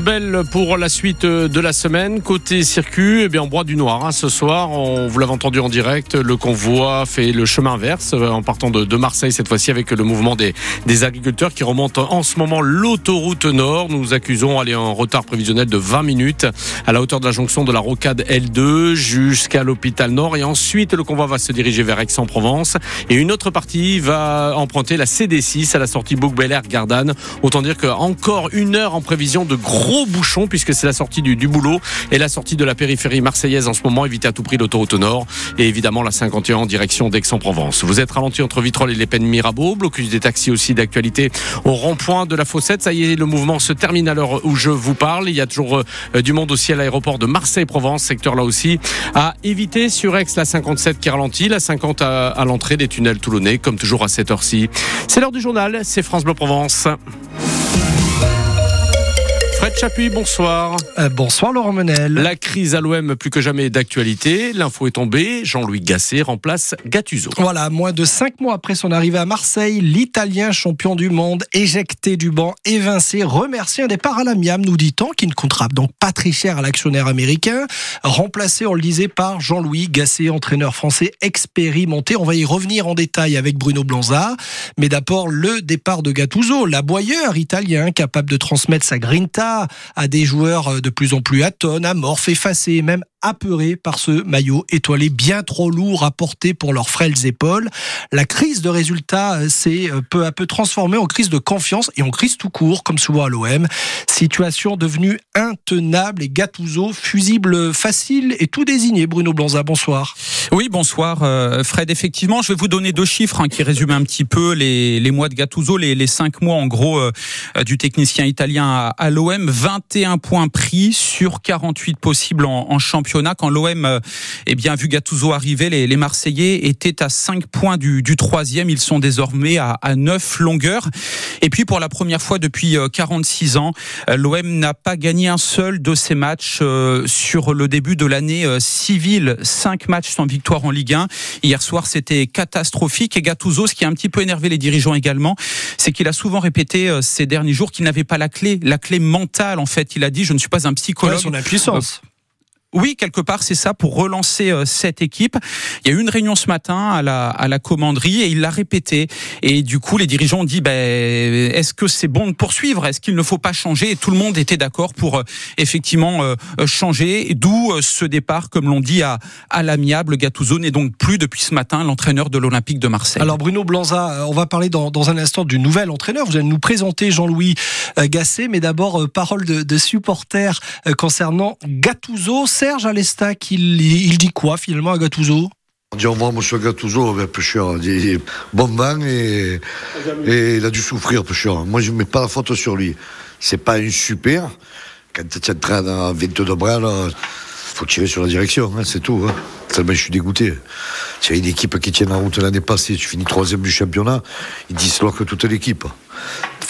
belle pour la suite de la semaine. Côté circuit, eh bien, on broie du noir. hein. Ce soir, on, vous l'avez entendu en direct, le convoi fait le chemin inverse euh, en partant de, Marseille cette fois-ci avec le mouvement des, agriculteurs qui remontent en ce moment l'autoroute nord. Nous accusons aller en retard prévisionnel de 20 minutes à la hauteur de la jonction de la rocade L2 jusqu'à l'hôpital nord. Et ensuite, le convoi va se diriger vers Aix-en-Provence. Et une autre partie va emprunter la CD6 à la sortie Bouc-Bel-Air-Gardanne. Autant dire que encore une heure en prévision de gros bouchons puisque c'est la sortie du, boulot et la sortie de la périphérie marseillaise en ce moment. Évitez à tout prix l'autoroute nord et évidemment la 51 en direction d'Aix-en-Provence. Vous êtes ralenti entre Vitrolles et les Pennes Mirabeau. Blocus des taxis aussi d'actualité au rond-point de la Fossette. Ça y est, le mouvement se termine à l'heure où je vous parle. Il y a toujours euh, du monde aussi à l'aéroport de Marseille-Provence, secteur là aussi à éviter sur Aix la 57 qui ralentit, la 50 à, à l'entrée des tunnels toulonnais comme toujours à cette heure-ci. C'est l'heure du journal, c'est France Bleu Provence. Fred Chapuis, bonsoir. Euh, bonsoir Laurent Menel. La crise à l'OM plus que jamais d'actualité. L'info est tombée. Jean-Louis Gasset remplace Gattuso. Voilà, moins de cinq mois après son arrivée à Marseille, l'Italien champion du monde, éjecté du banc, évincé, remercié un départ à l'amiable, nous dit-on, qui ne comptera donc pas très cher à l'actionnaire américain. Remplacé, on le disait, par Jean-Louis Gasset, entraîneur français expérimenté. On va y revenir en détail avec Bruno Blanza. Mais d'abord, le départ de Gattuso, l'aboyeur italien, capable de transmettre sa grinta à des joueurs de plus en plus atones, amorphes, effacés, même apeurés par ce maillot étoilé bien trop lourd à porter pour leurs frêles épaules. La crise de résultats s'est peu à peu transformée en crise de confiance et en crise tout court, comme souvent à l'OM. Situation devenue intenable et Gattuso, fusible facile et tout désigné. Bruno Blanza, bonsoir. Oui, bonsoir euh, Fred. Effectivement, je vais vous donner deux chiffres hein, qui résument un petit peu les, mois de Gattuso, les, cinq mois en gros euh, du technicien italien à, à l'OM. 21 points pris sur 48 possibles en, en championnat. Quand l'OM, euh, eh bien, vu Gattuso arriver, les, les Marseillais étaient à 5 points du, du troisième. Ils sont désormais à, à 9 longueurs. Et puis, pour la première fois depuis 46 ans, l'OM n'a pas gagné un seul de ses matchs euh, sur le début de l'année euh, civile. 5 matchs sans victoire en Ligue 1. Hier soir, c'était catastrophique. Et Gattuso, ce qui a un petit peu énervé les dirigeants également, c'est qu'il a souvent répété euh, ces derniers jours qu'il n'avait pas la clé, la clé mentale. En fait, il a dit je ne suis pas un psychologue. Ouais, son impuissance. Oui, quelque part, c'est ça pour relancer euh, cette équipe. Il y a eu une réunion ce matin à la, commanderie et il l'a répété. Et du coup, les dirigeants ont dit, ben, est-ce que c'est bon de poursuivre? Est-ce qu'il ne faut pas changer? Et tout le monde était d'accord pour euh, effectivement euh, changer. D'où ce départ, comme l'ont dit, à, l'amiable. Gattuso n'est donc plus depuis ce matin l'entraîneur de l'Olympique de Marseille. Alors Bruno Blanza, on va parler dans, dans un instant du nouvel entraîneur. Vous allez nous présenter Jean-Louis Gasset, mais d'abord parole de, de supporters concernant Gattuso. Serge Alestac, il, il dit quoi finalement à Gattuso? On dit au revoir, monsieur Gattuso, ben, pêcheur. Il bon vent et, il a dû souffrir, pêcheur. Moi, je ne mets pas la faute sur lui. C'est pas un super. Quand tu entraînes à 22 bras, il faut tirer sur la direction, hein, c'est tout. Hein. Tellement je suis dégoûté. Tu as une équipe qui tient la route l'année passée, tu finis troisième du championnat, ils disloquent toute l'équipe.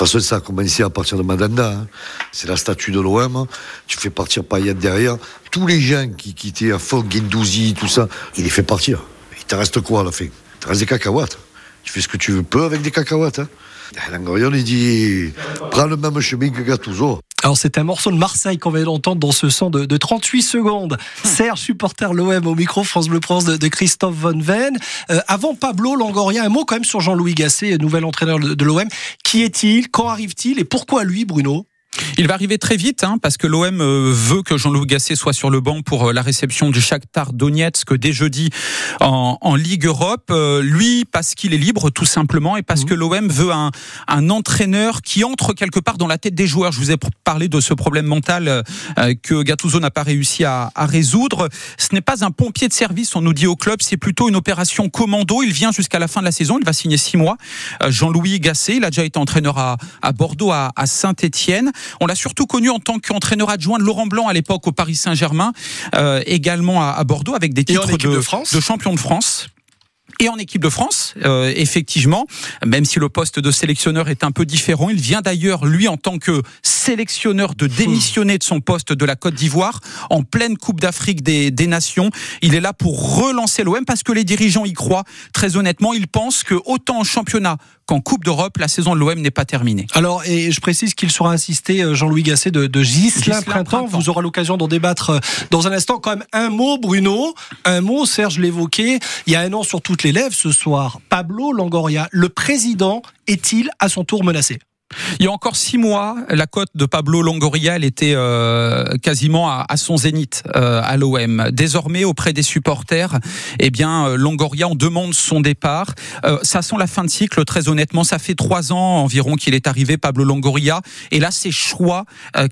Façon, ça a commencé à partir de Madanda. Hein. C'est la statue de l'OM. Tu fais partir Payet derrière. Tous les gens qui, qui étaient à fond, Guendouzi, tout ça, il les fait partir. Il te reste quoi à la fin Il te reste des cacahuètes. Tu fais ce que tu veux peu avec des cacahuètes. Hein. Il dit prends le même chemin que Gattuso. Alors c'est un morceau de Marseille qu'on vient d'entendre dans ce son de, de 38 secondes. Serge, supporter l'OM au micro France Bleu Provence de, de Christophe Von Ven. Euh, avant Pablo Longoria, un mot quand même sur Jean-Louis Gasset, nouvel entraîneur de, de l'OM. Qui est-il? Quand arrive-t-il? Et pourquoi lui, Bruno? Il va arriver très vite hein, parce que l'OM euh, veut que Jean-Louis Gasset soit sur le banc pour euh, la réception du Shakhtar Donetsk dès jeudi en, en Ligue Europe. Euh, lui parce qu'il est libre tout simplement et parce mmh. que l'OM veut un, un, entraîneur qui entre quelque part dans la tête des joueurs. Je vous ai parlé de ce problème mental euh, que Gattuso n'a pas réussi à, à résoudre. Ce n'est pas un pompier de service, on nous dit au club, c'est plutôt une opération commando. Il vient jusqu'à la fin de la saison, il va signer six mois. Jean-Louis Gasset, il a déjà été entraîneur à, à Bordeaux, à, à Saint-Étienne. On l'a surtout connu en tant qu'entraîneur adjoint de Laurent Blanc à l'époque au Paris Saint-Germain, euh, également à, à, Bordeaux avec des titres de, de, France. de champion de France et en équipe de France, euh, effectivement, même si le poste de sélectionneur est un peu différent. Il vient d'ailleurs, lui, en tant que sélectionneur, de démissionner de son poste de la Côte d'Ivoire en pleine Coupe d'Afrique des, des, Nations. Il est là pour relancer l'OM parce que les dirigeants y croient. Très honnêtement, ils pensent que autant en championnat qu'en Coupe d'Europe, la saison de l'OM n'est pas terminée. Alors, et je précise qu'il sera assisté, euh, Jean-Louis Gasset, de, de Ghislain, Printemps. Vous aurez l'occasion d'en débattre euh, dans un instant. Quand même, un mot, Bruno. Un mot, Serge l'évoquait. Il y a un an sur toutes les lèvres ce soir. Pablo Longoria, le président, est-il à son tour menacé? Il y a encore six mois, la cote de Pablo Longoria était euh, quasiment à, son zénith euh, à l'OM. Désormais, auprès des supporters, eh bien, euh, Longoria, on demande son départ. ça sent la fin de cycle, très honnêtement. Ça fait trois ans environ qu'il est arrivé, Pablo Longoria. Et là, ses choix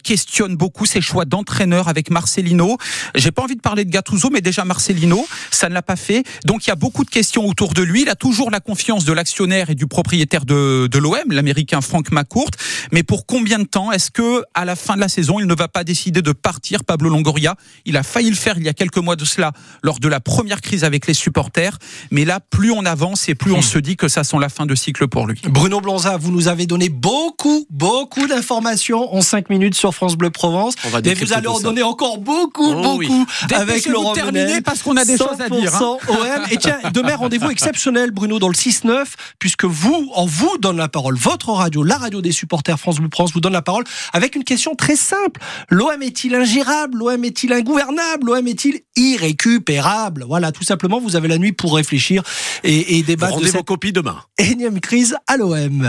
questionnent beaucoup, ses choix d'entraîneur avec Marcelino. J'ai pas envie de parler de Gattuso, mais déjà Marcelino, ça ne l'a pas fait. Donc, il y a beaucoup de questions autour de lui. Il a toujours la confiance de l'actionnaire et du propriétaire de, l'OM, l'américain Frank Mac courte. Mais pour combien de temps Est-ce que à la fin de la saison, il ne va pas décider de partir, Pablo Longoria? Il a failli le faire il y a quelques mois de cela, lors de la première crise avec les supporters. Mais là, plus on avance et plus on hmm. se dit que ça sent la fin de cycle pour lui. Bruno Blanza, vous nous avez donné beaucoup, beaucoup d'informations en 5 minutes sur France Bleu Provence. et vous allez en donner encore beaucoup, oh beaucoup avec Laurent terminer parce qu'on a des choses à dire. Hein. OM. Et tiens, demain, rendez-vous exceptionnel, Bruno, dans le 6-9, puisque vous, en vous donne la parole, votre radio, la radio des supporters France Bleu France vous donne la parole avec une question très simple. L'OM est-il ingérable? L'OM est-il ingouvernable? L'OM est-il irrécupérable? Voilà, tout simplement, vous avez la nuit pour réfléchir et, et débattre Rendez de cette vos copies demain. énième crise à l'OM.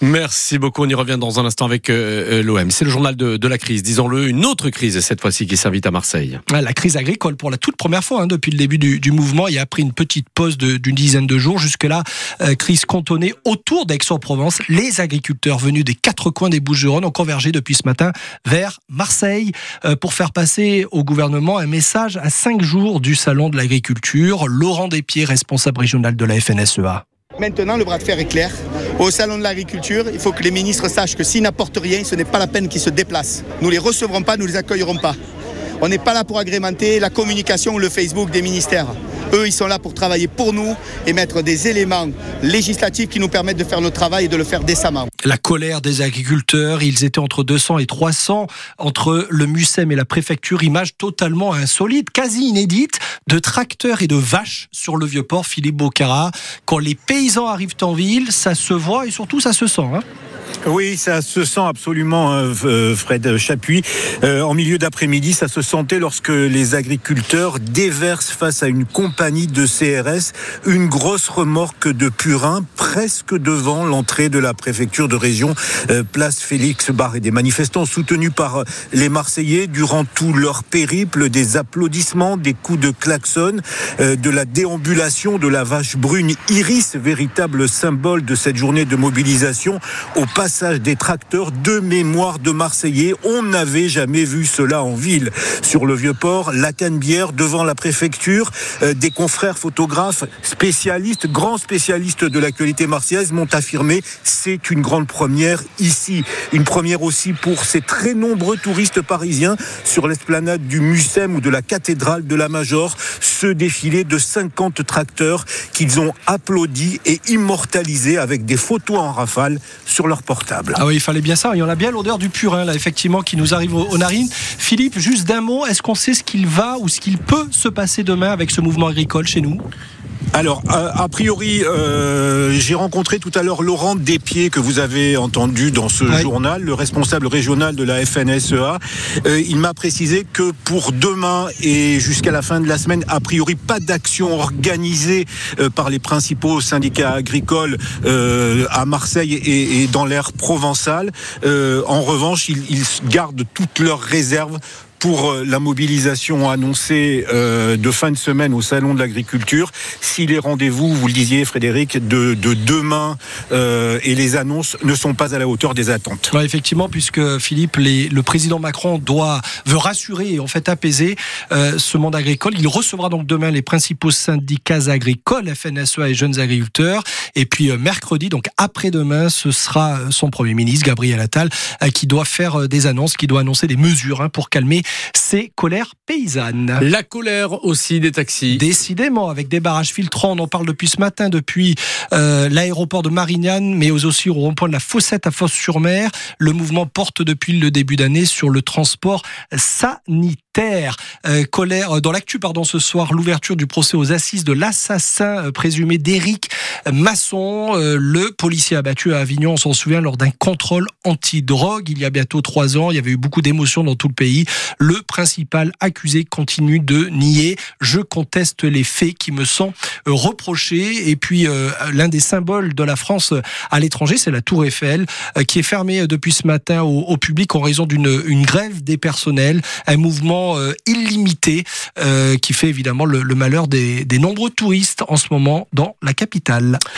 Merci beaucoup, on y revient dans un instant avec euh, euh, l'OM. C'est le journal de, la crise, disons-le, une autre crise cette fois-ci qui s'invite à Marseille. La crise agricole pour la toute première fois hein, depuis le début du, mouvement et a pris une petite pause d'une dizaine de jours. Jusque-là, euh, crise cantonnée autour d'Aix-en-Provence. Les agriculteurs venus des quatre coins des Bouches-du-Rhône ont convergé depuis ce matin vers Marseille euh, pour faire passer au gouvernement un message à cinq jours du salon de l'agriculture. Laurent Despiers, responsable régional de la FNSEA. Maintenant, le bras de fer est clair. Au salon de l'agriculture, il faut que les ministres sachent que s'ils n'apportent rien, ce n'est pas la peine qu'ils se déplacent. Nous les recevrons pas, nous les accueillerons pas. On n'est pas là pour agrémenter la communication ou le Facebook des ministères. Eux, ils sont là pour travailler pour nous et mettre des éléments législatifs qui nous permettent de faire notre travail et de le faire décemment. La colère des agriculteurs, ils étaient entre 200 et 300 entre le MUSEM et la préfecture, image totalement insolite, quasi inédite, de tracteurs et de vaches sur le vieux port Philippe Bocara. Quand les paysans arrivent en ville, ça se voit et surtout ça se sent. Hein. Oui, ça se sent absolument, euh, euh, Fred Chapuis. Euh, en milieu d'après-midi, ça se lorsque les agriculteurs déversent face à une compagnie de CRS une grosse remorque de purin presque devant l'entrée de la préfecture de région, place Félix Barré. Des manifestants soutenus par les Marseillais durant tout leur périple, des applaudissements, des coups de klaxon, de la déambulation de la vache brune Iris, véritable symbole de cette journée de mobilisation au passage des tracteurs de mémoire de Marseillais. On n'avait jamais vu cela en ville. Sur le vieux port, la Canebière, devant la préfecture, euh, des confrères photographes spécialistes, grands spécialistes de l'actualité marseillaise m'ont affirmé c'est une grande première ici. Une première aussi pour ces très nombreux touristes parisiens sur l'esplanade du Mucem ou de la cathédrale de la Major. Ce défilé de 50 tracteurs qu'ils ont applaudi et immortalisé avec des photos en rafale sur leur ah oui, il fallait bien ça. Il y en a bien l'odeur du purin, là, effectivement, qui nous arrive aux narines. Philippe, juste d'un mot, est-ce qu'on sait ce qu'il va ou ce qu'il peut se passer demain avec ce mouvement agricole chez nous? Alors, a, priori, euh, j'ai rencontré tout à l'heure Laurent Despiers, que vous avez entendu dans ce journal, le responsable régional de la FNSEA. Euh, il m'a précisé que pour demain et jusqu'à la fin de la semaine, a priori, pas d'action organisée euh, par les principaux syndicats agricoles à Marseille et, dans l'air provençal. en revanche, ils, ils gardent toutes leurs réserves pour euh, la mobilisation annoncée euh, de fin de semaine au Salon de l'Agriculture. Si les rendez-vous, vous le disiez Frédéric, de, demain euh, et les annonces ne sont pas à la hauteur des attentes. effectivement, puisque Philippe, le président Macron doit veut rassurer et en fait apaiser ce monde agricole. Il recevra donc demain les principaux syndicats agricoles, FNSEA et jeunes agriculteurs. Et puis mercredi, donc après-demain, ce sera son premier ministre, Gabriel Attal, qui doit faire des annonces, qui doit annoncer des mesures hein, pour calmer ces colères paysannes. La colère aussi des taxis. Décidément, avec des barrages filtrants, on en parle depuis ce matin, depuis euh, l'aéroport de Marignane, mais aussi au rond-point de la Fossette à Fosse-sur-Mer. Le mouvement porte depuis le début d'année sur le transport sanitaire. Taire. Euh, colère dans l'actu, pardon, ce soir, l'ouverture du procès aux assises de l'assassin présumé d'Éric Masson, le policier abattu à Avignon, on s'en souvient, lors d'un contrôle anti-drogue il y a bientôt trois ans. Il y avait eu beaucoup d'émotions dans tout le pays. Le principal accusé continue de nier. Je conteste les faits qui me sont reprochés. Et puis, l'un des symboles de la France à l'étranger, c'est la Tour Eiffel, qui est fermée depuis ce matin au, public en raison d'une grève des personnels. Un mouvement euh, illimité euh, qui fait évidemment le, malheur des nombreux touristes en ce moment dans la capitale.